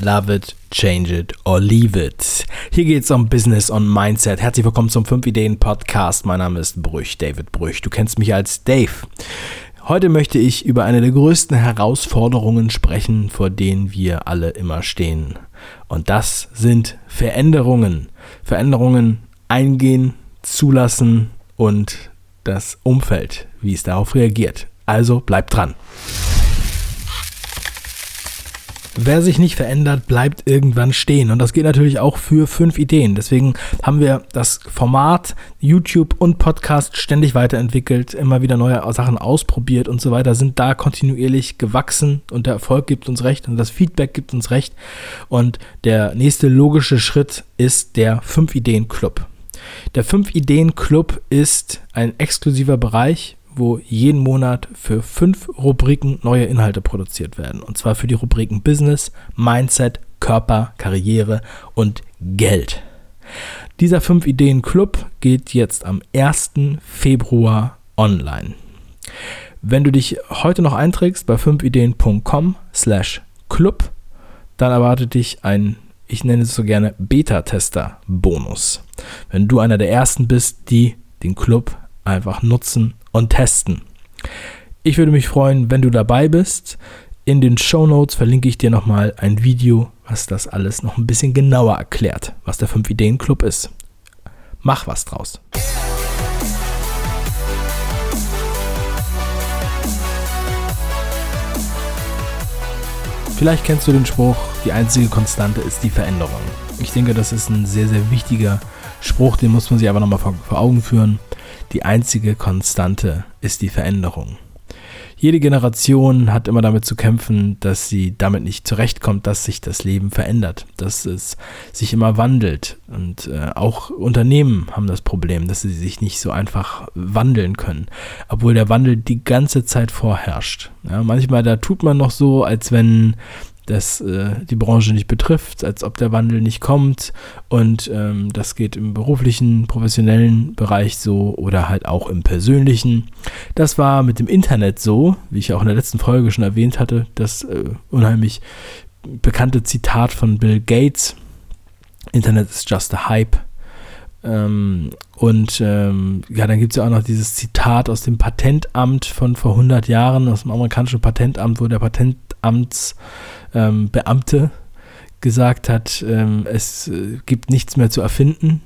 Love it, change it or leave it. Hier geht es um Business und Mindset. Herzlich willkommen zum 5 Ideen Podcast. Mein Name ist Brüch, David Brüch. Du kennst mich als Dave. Heute möchte ich über eine der größten Herausforderungen sprechen, vor denen wir alle immer stehen. Und das sind Veränderungen. Veränderungen eingehen, zulassen und das Umfeld, wie es darauf reagiert. Also bleibt dran. Wer sich nicht verändert, bleibt irgendwann stehen. Und das geht natürlich auch für fünf Ideen. Deswegen haben wir das Format YouTube und Podcast ständig weiterentwickelt, immer wieder neue Sachen ausprobiert und so weiter, sind da kontinuierlich gewachsen und der Erfolg gibt uns recht und das Feedback gibt uns recht. Und der nächste logische Schritt ist der fünf Ideen Club. Der fünf Ideen Club ist ein exklusiver Bereich, wo jeden Monat für fünf Rubriken neue Inhalte produziert werden. Und zwar für die Rubriken Business, Mindset, Körper, Karriere und Geld. Dieser 5 Ideen Club geht jetzt am 1. Februar online. Wenn du dich heute noch einträgst bei 5ideen.com slash club, dann erwartet dich ein, ich nenne es so gerne Beta-Tester-Bonus. Wenn du einer der ersten bist, die den Club einfach nutzen und testen. Ich würde mich freuen, wenn du dabei bist. In den Show Notes verlinke ich dir nochmal ein Video, was das alles noch ein bisschen genauer erklärt, was der 5 Ideen Club ist. Mach was draus. Vielleicht kennst du den Spruch, die einzige Konstante ist die Veränderung. Ich denke, das ist ein sehr, sehr wichtiger Spruch, den muss man sich aber nochmal vor, vor Augen führen. Die einzige Konstante ist die Veränderung. Jede Generation hat immer damit zu kämpfen, dass sie damit nicht zurechtkommt, dass sich das Leben verändert, dass es sich immer wandelt. Und äh, auch Unternehmen haben das Problem, dass sie sich nicht so einfach wandeln können, obwohl der Wandel die ganze Zeit vorherrscht. Ja, manchmal da tut man noch so, als wenn das äh, die Branche nicht betrifft, als ob der Wandel nicht kommt. Und ähm, das geht im beruflichen, professionellen Bereich so oder halt auch im persönlichen. Das war mit dem Internet so, wie ich auch in der letzten Folge schon erwähnt hatte, das äh, unheimlich bekannte Zitat von Bill Gates. Internet is just a hype. Ähm, und ähm, ja, dann gibt es ja auch noch dieses Zitat aus dem Patentamt von vor 100 Jahren, aus dem amerikanischen Patentamt, wo der Patentamts ähm, Beamte gesagt hat, ähm, es äh, gibt nichts mehr zu erfinden.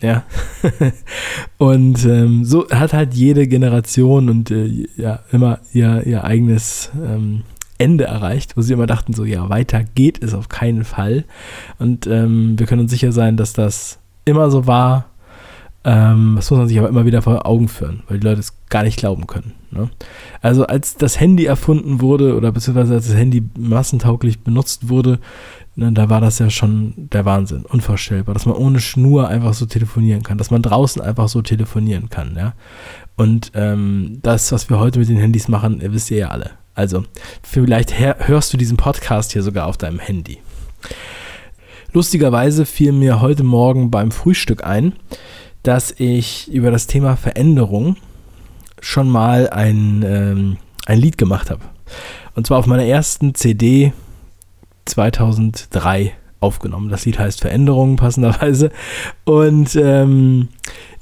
Ja. und ähm, so hat halt jede Generation und äh, ja immer ihr, ihr eigenes ähm, Ende erreicht, wo sie immer dachten, so ja, weiter geht es auf keinen Fall. Und ähm, wir können uns sicher sein, dass das immer so war. Ähm, das muss man sich aber immer wieder vor Augen führen, weil die Leute es gar nicht glauben können. Ne? Also als das Handy erfunden wurde oder beziehungsweise als das Handy massentauglich benutzt wurde, ne, da war das ja schon der Wahnsinn, unvorstellbar, dass man ohne Schnur einfach so telefonieren kann, dass man draußen einfach so telefonieren kann. Ja? Und ähm, das, was wir heute mit den Handys machen, wisst ihr ja alle. Also vielleicht hörst du diesen Podcast hier sogar auf deinem Handy. Lustigerweise fiel mir heute Morgen beim Frühstück ein, dass ich über das Thema Veränderung schon mal ein, ähm, ein Lied gemacht habe. Und zwar auf meiner ersten CD 2003 aufgenommen. Das Lied heißt Veränderungen passenderweise. Und ähm,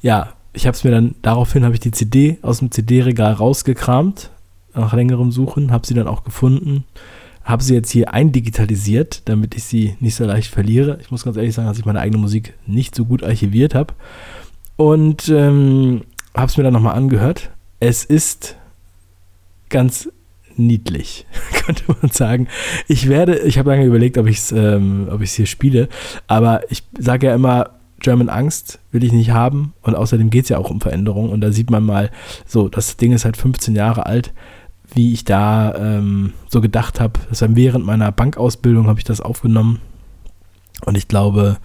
ja, ich habe es mir dann, daraufhin habe ich die CD aus dem CD-Regal rausgekramt, nach längerem Suchen, habe sie dann auch gefunden, habe sie jetzt hier eindigitalisiert, damit ich sie nicht so leicht verliere. Ich muss ganz ehrlich sagen, dass ich meine eigene Musik nicht so gut archiviert habe. Und ähm, habe es mir dann nochmal angehört es ist ganz niedlich, könnte man sagen. Ich werde, ich habe lange überlegt, ob ich es ähm, hier spiele, aber ich sage ja immer, German Angst will ich nicht haben und außerdem geht es ja auch um Veränderung und da sieht man mal, so, das Ding ist halt 15 Jahre alt, wie ich da ähm, so gedacht habe. Das war während meiner Bankausbildung habe ich das aufgenommen und ich glaube,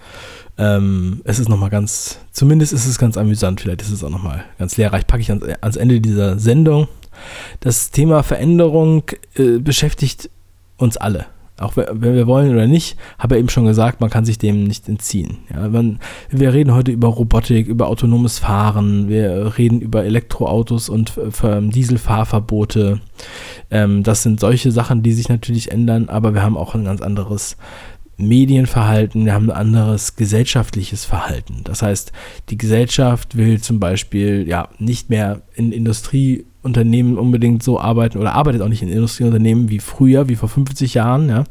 ähm, es ist nochmal ganz, zumindest ist es ganz amüsant, vielleicht ist es auch nochmal ganz lehrreich, packe ich ans, ans, Ende dieser Sendung. Das Thema Veränderung äh, beschäftigt uns alle. Auch wenn wir wollen oder nicht, habe ich eben schon gesagt, man kann sich dem nicht entziehen. Ja, man, wir reden heute über Robotik, über autonomes Fahren, wir reden über Elektroautos und Dieselfahrverbote. Ähm, das sind solche Sachen, die sich natürlich ändern, aber wir haben auch ein ganz anderes Medienverhalten, wir haben ein anderes gesellschaftliches Verhalten. Das heißt, die Gesellschaft will zum Beispiel ja nicht mehr in Industrieunternehmen unbedingt so arbeiten oder arbeitet auch nicht in Industrieunternehmen wie früher, wie vor 50 Jahren ja,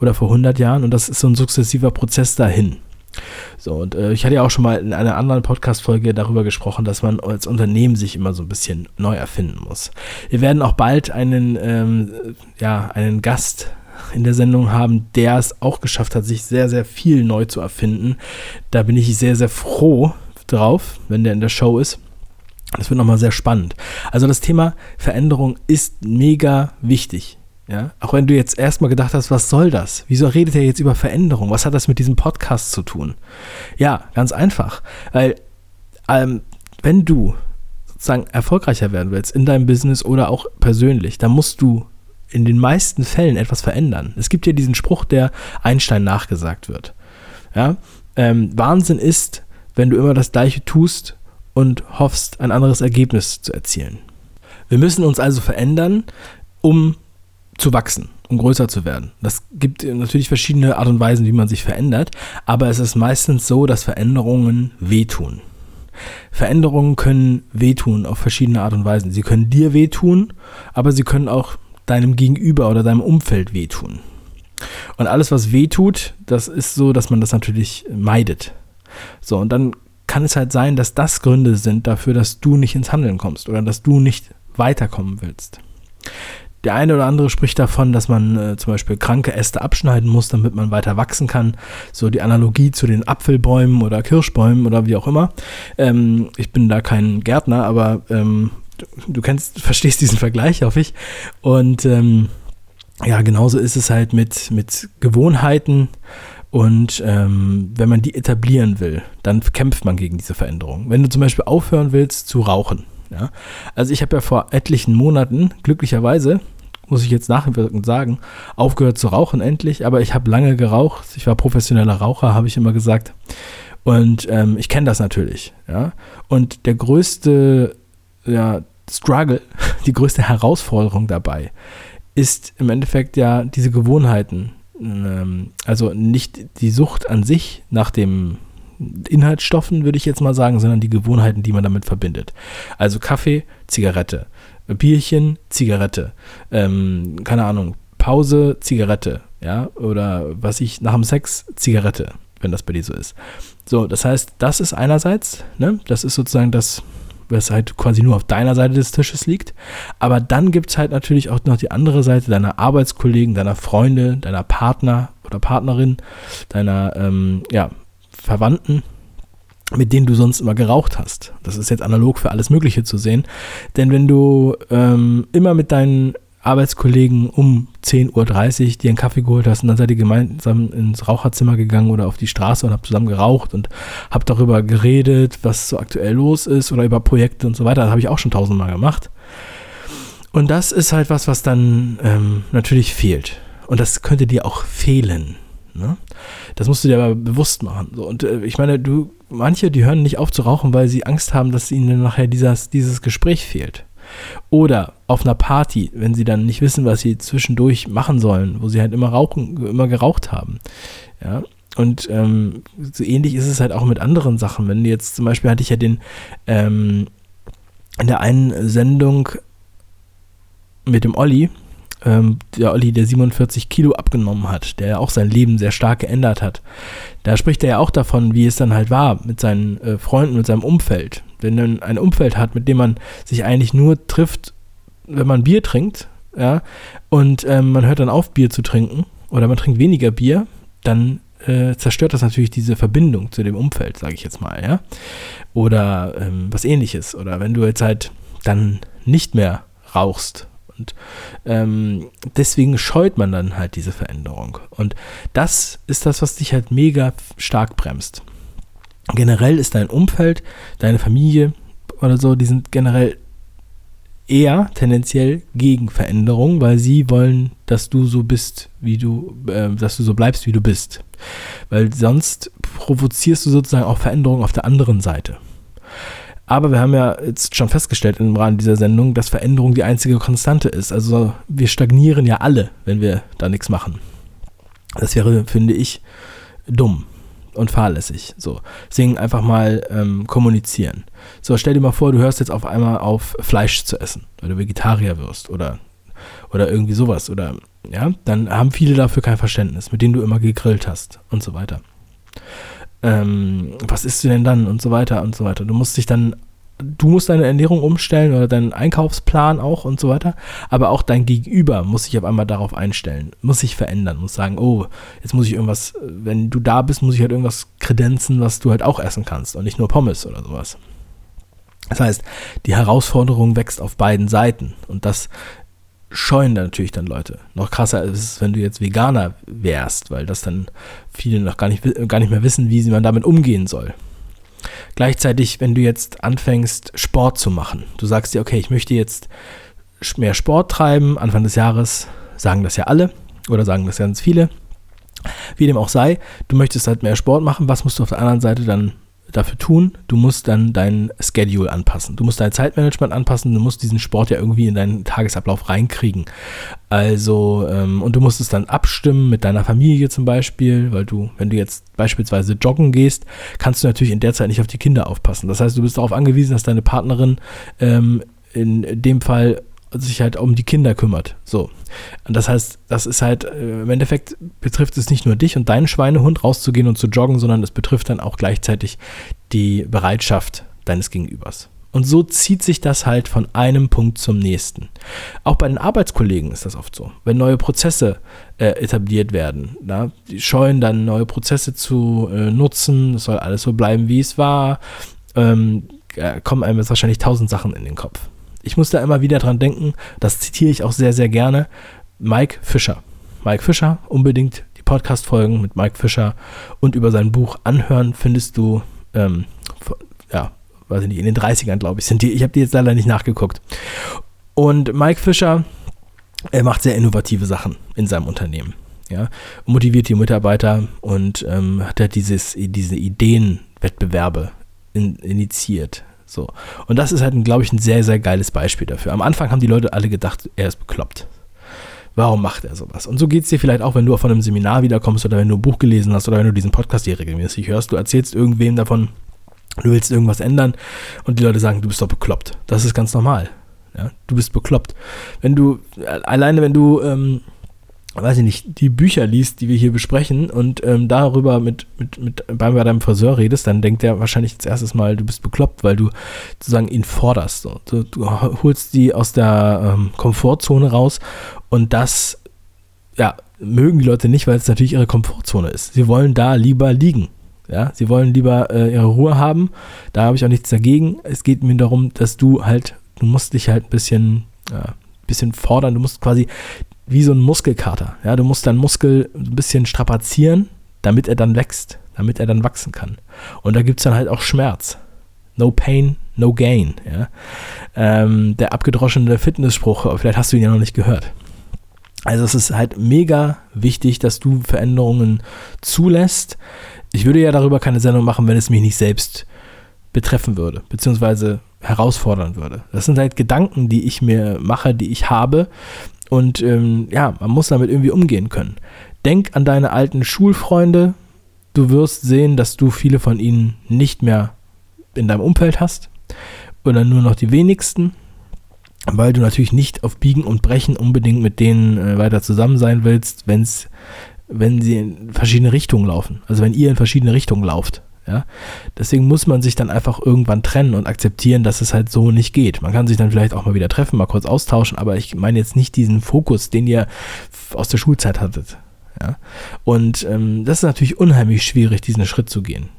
oder vor 100 Jahren und das ist so ein sukzessiver Prozess dahin. So, und äh, ich hatte ja auch schon mal in einer anderen Podcast-Folge darüber gesprochen, dass man als Unternehmen sich immer so ein bisschen neu erfinden muss. Wir werden auch bald einen, ähm, ja, einen Gast in der Sendung haben, der es auch geschafft hat, sich sehr, sehr viel neu zu erfinden. Da bin ich sehr, sehr froh drauf, wenn der in der Show ist. Das wird nochmal sehr spannend. Also das Thema Veränderung ist mega wichtig. Ja, auch wenn du jetzt erstmal gedacht hast, was soll das? Wieso redet er jetzt über Veränderung? Was hat das mit diesem Podcast zu tun? Ja, ganz einfach. Weil, ähm, wenn du sozusagen erfolgreicher werden willst in deinem Business oder auch persönlich, dann musst du in den meisten Fällen etwas verändern. Es gibt ja diesen Spruch, der Einstein nachgesagt wird. Ja, ähm, Wahnsinn ist, wenn du immer das Gleiche tust und hoffst, ein anderes Ergebnis zu erzielen. Wir müssen uns also verändern, um zu wachsen, um größer zu werden. Das gibt natürlich verschiedene Art und Weisen, wie man sich verändert, aber es ist meistens so, dass Veränderungen wehtun. Veränderungen können wehtun auf verschiedene Art und Weisen. Sie können dir wehtun, aber sie können auch deinem Gegenüber oder deinem Umfeld wehtun. Und alles, was wehtut, das ist so, dass man das natürlich meidet. So, und dann kann es halt sein, dass das Gründe sind dafür, dass du nicht ins Handeln kommst oder dass du nicht weiterkommen willst. Der eine oder andere spricht davon, dass man äh, zum Beispiel kranke Äste abschneiden muss, damit man weiter wachsen kann. So die Analogie zu den Apfelbäumen oder Kirschbäumen oder wie auch immer. Ähm, ich bin da kein Gärtner, aber ähm, du, kennst, verstehst diesen Vergleich, hoffe ich. Und ähm, ja, genauso ist es halt mit, mit Gewohnheiten. Und ähm, wenn man die etablieren will, dann kämpft man gegen diese Veränderung. Wenn du zum Beispiel aufhören willst zu rauchen, ja? Also ich habe ja vor etlichen Monaten, glücklicherweise, muss ich jetzt nachwirkend sagen, aufgehört zu rauchen endlich, aber ich habe lange geraucht. Ich war professioneller Raucher, habe ich immer gesagt. Und ähm, ich kenne das natürlich. Ja? Und der größte ja, Struggle, die größte Herausforderung dabei ist im Endeffekt ja diese Gewohnheiten. Ähm, also nicht die Sucht an sich nach dem Inhaltsstoffen, würde ich jetzt mal sagen, sondern die Gewohnheiten, die man damit verbindet. Also Kaffee, Zigarette, Bierchen, Zigarette, ähm, keine Ahnung, Pause, Zigarette, ja, oder was ich nach dem Sex, Zigarette, wenn das bei dir so ist. So, das heißt, das ist einerseits, ne, das ist sozusagen das, was halt quasi nur auf deiner Seite des Tisches liegt. Aber dann gibt es halt natürlich auch noch die andere Seite deiner Arbeitskollegen, deiner Freunde, deiner Partner oder Partnerin, deiner ähm, ja, Verwandten, mit denen du sonst immer geraucht hast. Das ist jetzt analog für alles Mögliche zu sehen. Denn wenn du ähm, immer mit deinen Arbeitskollegen um 10.30 Uhr dir einen Kaffee geholt hast und dann seid ihr gemeinsam ins Raucherzimmer gegangen oder auf die Straße und habt zusammen geraucht und habt darüber geredet, was so aktuell los ist oder über Projekte und so weiter. Das habe ich auch schon tausendmal gemacht. Und das ist halt was, was dann ähm, natürlich fehlt. Und das könnte dir auch fehlen. Ne? Das musst du dir aber bewusst machen. So, und äh, ich meine, du, manche, die hören nicht auf zu rauchen, weil sie Angst haben, dass ihnen nachher dieses, dieses Gespräch fehlt. Oder auf einer Party, wenn sie dann nicht wissen, was sie zwischendurch machen sollen, wo sie halt immer rauchen, immer geraucht haben. Ja. Und ähm, so ähnlich ist es halt auch mit anderen Sachen. Wenn jetzt zum Beispiel hatte ich ja den ähm, in der einen Sendung mit dem Olli, ähm, der Olli, der 47 Kilo abgenommen hat, der auch sein Leben sehr stark geändert hat. Da spricht er ja auch davon, wie es dann halt war mit seinen äh, Freunden, mit seinem Umfeld. Wenn man ein Umfeld hat, mit dem man sich eigentlich nur trifft, wenn man Bier trinkt, ja, und ähm, man hört dann auf, Bier zu trinken, oder man trinkt weniger Bier, dann äh, zerstört das natürlich diese Verbindung zu dem Umfeld, sage ich jetzt mal, ja. Oder ähm, was ähnliches. Oder wenn du jetzt halt dann nicht mehr rauchst und ähm, deswegen scheut man dann halt diese Veränderung. Und das ist das, was dich halt mega stark bremst. Generell ist dein Umfeld, deine Familie oder so, die sind generell eher tendenziell gegen Veränderung, weil sie wollen, dass du so bist, wie du, äh, dass du so bleibst, wie du bist. Weil sonst provozierst du sozusagen auch Veränderungen auf der anderen Seite. Aber wir haben ja jetzt schon festgestellt im Rahmen dieser Sendung, dass Veränderung die einzige Konstante ist. Also wir stagnieren ja alle, wenn wir da nichts machen. Das wäre, finde ich, dumm und fahrlässig. So, deswegen einfach mal ähm, kommunizieren. So, stell dir mal vor, du hörst jetzt auf einmal auf, Fleisch zu essen, weil du Vegetarier wirst oder, oder irgendwie sowas. Oder ja, dann haben viele dafür kein Verständnis, mit denen du immer gegrillt hast und so weiter. Ähm, was isst du denn dann und so weiter und so weiter. Du musst dich dann du musst deine Ernährung umstellen oder deinen Einkaufsplan auch und so weiter. Aber auch dein Gegenüber muss sich auf einmal darauf einstellen, muss sich verändern, muss sagen, oh, jetzt muss ich irgendwas, wenn du da bist, muss ich halt irgendwas kredenzen, was du halt auch essen kannst und nicht nur Pommes oder sowas. Das heißt, die Herausforderung wächst auf beiden Seiten und das scheuen natürlich dann Leute. Noch krasser ist es, wenn du jetzt Veganer wärst, weil das dann viele noch gar nicht, gar nicht mehr wissen, wie man damit umgehen soll. Gleichzeitig, wenn du jetzt anfängst, Sport zu machen, du sagst dir, okay, ich möchte jetzt mehr Sport treiben, Anfang des Jahres sagen das ja alle oder sagen das ganz viele, wie dem auch sei, du möchtest halt mehr Sport machen, was musst du auf der anderen Seite dann dafür tun? Du musst dann dein Schedule anpassen. Du musst dein Zeitmanagement anpassen. Du musst diesen Sport ja irgendwie in deinen Tagesablauf reinkriegen. Also, ähm, und du musst es dann abstimmen mit deiner Familie zum Beispiel, weil du, wenn du jetzt beispielsweise joggen gehst, kannst du natürlich in der Zeit nicht auf die Kinder aufpassen. Das heißt, du bist darauf angewiesen, dass deine Partnerin ähm, in dem Fall sich halt um die Kinder kümmert. So. Und das heißt, das ist halt, äh, im Endeffekt betrifft es nicht nur dich und deinen Schweinehund rauszugehen und zu joggen, sondern es betrifft dann auch gleichzeitig die Bereitschaft deines Gegenübers. Und so zieht sich das halt von einem Punkt zum nächsten. Auch bei den Arbeitskollegen ist das oft so. Wenn neue Prozesse äh, etabliert werden, na, die scheuen dann neue Prozesse zu äh, nutzen, es soll alles so bleiben, wie es war, ähm, äh, kommen einem jetzt wahrscheinlich tausend Sachen in den Kopf ich muss da immer wieder dran denken, das zitiere ich auch sehr, sehr gerne, Mike Fischer. Mike Fischer, unbedingt die Podcast-Folgen mit Mike Fischer und über sein Buch anhören, findest du, ähm, ja, weiß ich nicht, in den 30ern, glaube ich, sind die. Ich habe die jetzt leider nicht nachgeguckt. Und Mike Fischer, er macht sehr innovative Sachen in seinem Unternehmen. Ja, motiviert die Mitarbeiter und ähm, hat er dieses, diese Ideenwettbewerbe in, initiiert. So. Und das ist halt, glaube ich, ein sehr, sehr geiles Beispiel dafür. Am Anfang haben die Leute alle gedacht, er ist bekloppt. Warum macht er sowas? Und so geht es dir vielleicht auch, wenn du von einem Seminar wiederkommst oder wenn du ein Buch gelesen hast oder wenn du diesen Podcast hier regelmäßig hörst. Du erzählst irgendwem davon, du willst irgendwas ändern und die Leute sagen, du bist doch bekloppt. Das ist ganz normal. Ja? Du bist bekloppt. Wenn du, alleine wenn du, ähm, weiß ich nicht, die Bücher liest, die wir hier besprechen und ähm, darüber mit, mit, mit bei deinem Friseur redest, dann denkt er wahrscheinlich als erstes Mal, du bist bekloppt, weil du sozusagen ihn forderst. So. Du, du, holst die aus der ähm, Komfortzone raus und das, ja, mögen die Leute nicht, weil es natürlich ihre Komfortzone ist. Sie wollen da lieber liegen. Ja, sie wollen lieber äh, ihre Ruhe haben. Da habe ich auch nichts dagegen. Es geht mir darum, dass du halt, du musst dich halt ein bisschen, ja, bisschen fordern. Du musst quasi wie so ein Muskelkater. Ja, du musst deinen Muskel ein bisschen strapazieren, damit er dann wächst, damit er dann wachsen kann. Und da gibt es dann halt auch Schmerz. No pain, no gain. Ja? Ähm, der abgedroschene Fitnessspruch, vielleicht hast du ihn ja noch nicht gehört. Also es ist halt mega wichtig, dass du Veränderungen zulässt. Ich würde ja darüber keine Sendung machen, wenn es mich nicht selbst betreffen würde, beziehungsweise herausfordern würde. Das sind halt Gedanken, die ich mir mache, die ich habe, und ähm, ja, man muss damit irgendwie umgehen können. Denk an deine alten Schulfreunde. Du wirst sehen, dass du viele von ihnen nicht mehr in deinem Umfeld hast. Oder nur noch die wenigsten. Weil du natürlich nicht auf Biegen und Brechen unbedingt mit denen äh, weiter zusammen sein willst, wenn's, wenn sie in verschiedene Richtungen laufen. Also wenn ihr in verschiedene Richtungen lauft. Ja? Deswegen muss man sich dann einfach irgendwann trennen und akzeptieren, dass es halt so nicht geht. Man kann sich dann vielleicht auch mal wieder treffen, mal kurz austauschen, aber ich meine jetzt nicht diesen Fokus, den ihr aus der Schulzeit hattet. Ja? Und ähm, das ist natürlich unheimlich schwierig, diesen Schritt zu gehen.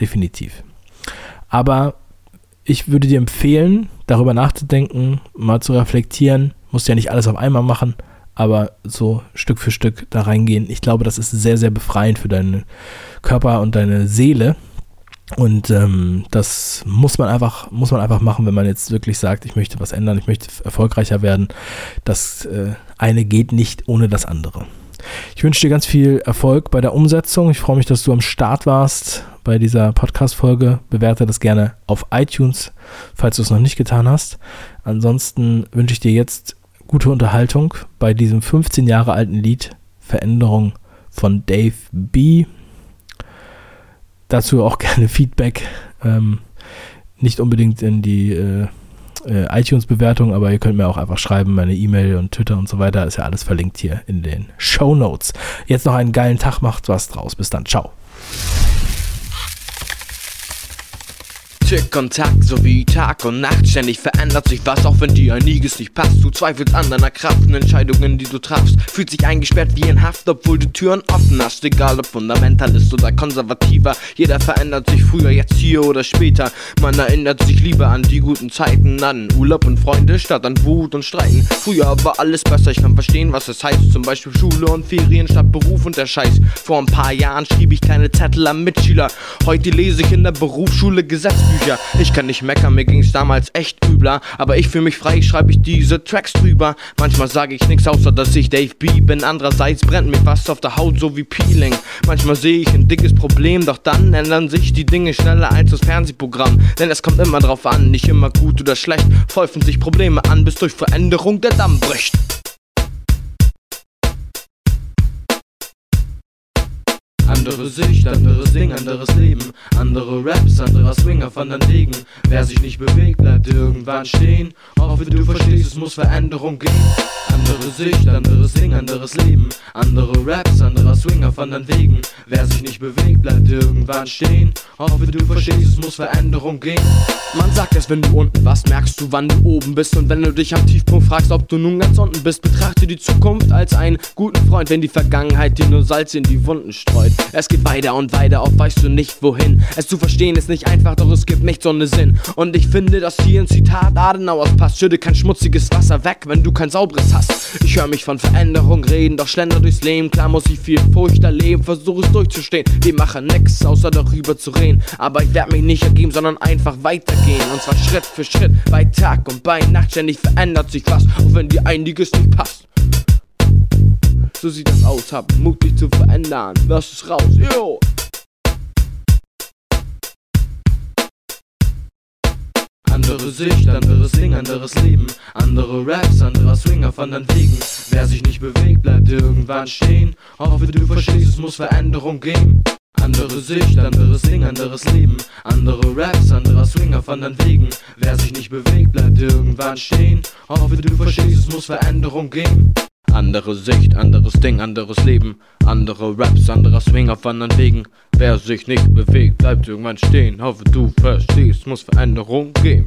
Definitiv. Aber ich würde dir empfehlen, darüber nachzudenken, mal zu reflektieren. Musst ja nicht alles auf einmal machen, aber so Stück für Stück da reingehen. Ich glaube, das ist sehr, sehr befreiend für deinen Körper und deine Seele. Und ähm, das muss man einfach, muss man einfach machen, wenn man jetzt wirklich sagt, ich möchte was ändern, ich möchte erfolgreicher werden. Das äh, eine geht nicht ohne das andere. Ich wünsche dir ganz viel Erfolg bei der Umsetzung. Ich freue mich, dass du am Start warst bei dieser Podcast-Folge. Bewerte das gerne auf iTunes, falls du es noch nicht getan hast. Ansonsten wünsche ich dir jetzt gute Unterhaltung bei diesem 15 Jahre alten Lied Veränderung von Dave B. Dazu auch gerne Feedback. Ähm, nicht unbedingt in die äh, äh, iTunes-Bewertung, aber ihr könnt mir auch einfach schreiben, meine E-Mail und Twitter und so weiter. Ist ja alles verlinkt hier in den Show Notes. Jetzt noch einen geilen Tag, macht was draus. Bis dann, ciao. Kontakt sowie Tag und Nacht. Ständig verändert sich was, auch wenn dir einiges nicht passt. Du zweifelst an deiner Kraft und Entscheidungen, die du triffst. Fühlt sich eingesperrt wie in Haft, obwohl du Türen offen hast. Egal ob Fundamentalist oder Konservativer. Jeder verändert sich früher, jetzt hier oder später. Man erinnert sich lieber an die guten Zeiten, an Urlaub und Freunde statt an Wut und Streiten. Früher war alles besser, ich kann verstehen, was es heißt. Zum Beispiel Schule und Ferien statt Beruf und der Scheiß. Vor ein paar Jahren schrieb ich kleine Zettel an Mitschüler. Heute lese ich in der Berufsschule Gesetzbücher. Bücher. Ich kann nicht meckern, mir ging's damals echt übler. Aber ich fühl mich frei, schreibe ich diese Tracks drüber. Manchmal sage ich nichts außer, dass ich Dave B bin. Andererseits brennt mir was auf der Haut, so wie Peeling. Manchmal sehe ich ein dickes Problem, doch dann ändern sich die Dinge schneller als das Fernsehprogramm. Denn es kommt immer drauf an, nicht immer gut oder schlecht. Häufen sich Probleme an, bis durch Veränderung der Damm bricht. Andere Sicht, anderes Ding, anderes Leben. Andere Raps, anderer Swinger von den Wegen. Wer sich nicht bewegt, bleibt irgendwann stehen. Hoffe, du verstehst, es muss Veränderung gehen. Andere Sicht, anderes Ding, anderes Leben. Andere Raps, anderer Swinger von den Wegen. Wer sich nicht bewegt, bleibt irgendwann stehen. Hoffe, du verstehst, es muss Veränderung gehen. Man sagt es, wenn du unten warst, merkst du, wann du oben bist. Und wenn du dich am Tiefpunkt fragst, ob du nun ganz unten bist, betrachte die Zukunft als einen guten Freund, wenn die Vergangenheit dir nur Salz in die Wunden streut. Es geht weiter und weiter, oft weißt du nicht wohin. Es zu verstehen ist nicht einfach, doch es gibt nicht so einen Sinn. Und ich finde, dass hier ein Zitat Adenauers passt. Schütte kein schmutziges Wasser weg, wenn du kein sauberes hast. Ich höre mich von Veränderung reden, doch schlender durchs Leben. Klar muss ich viel Furcht erleben, versuche es durchzustehen. Wir machen nix, außer darüber zu reden. Aber ich werde mich nicht ergeben, sondern einfach weitergehen. Und zwar Schritt für Schritt, bei Tag und bei Nacht. Ständig verändert sich was, auch wenn dir einiges nicht passt. So sieht das aus, hab Mut dich zu verändern. Lass es raus, yo! Andere Sicht, anderes Ding, anderes Leben. Andere Raps, anderer Swinger von den Wegen. Wer sich nicht bewegt, bleibt irgendwann stehen. Hoffe, du verstehst, es muss Veränderung geben. Andere Sicht, anderes Ding, anderes Leben. Andere Raps, anderer Swinger von den Wegen. Wer sich nicht bewegt, bleibt irgendwann stehen. Hoffe, du verstehst, es muss Veränderung geben. Andere Sicht, anderes Ding, anderes Leben. Andere Raps, anderer Swinger von den Wegen. Wer sich nicht bewegt, bleibt irgendwann stehen. Hoffe, du verstehst, muss Veränderung geben.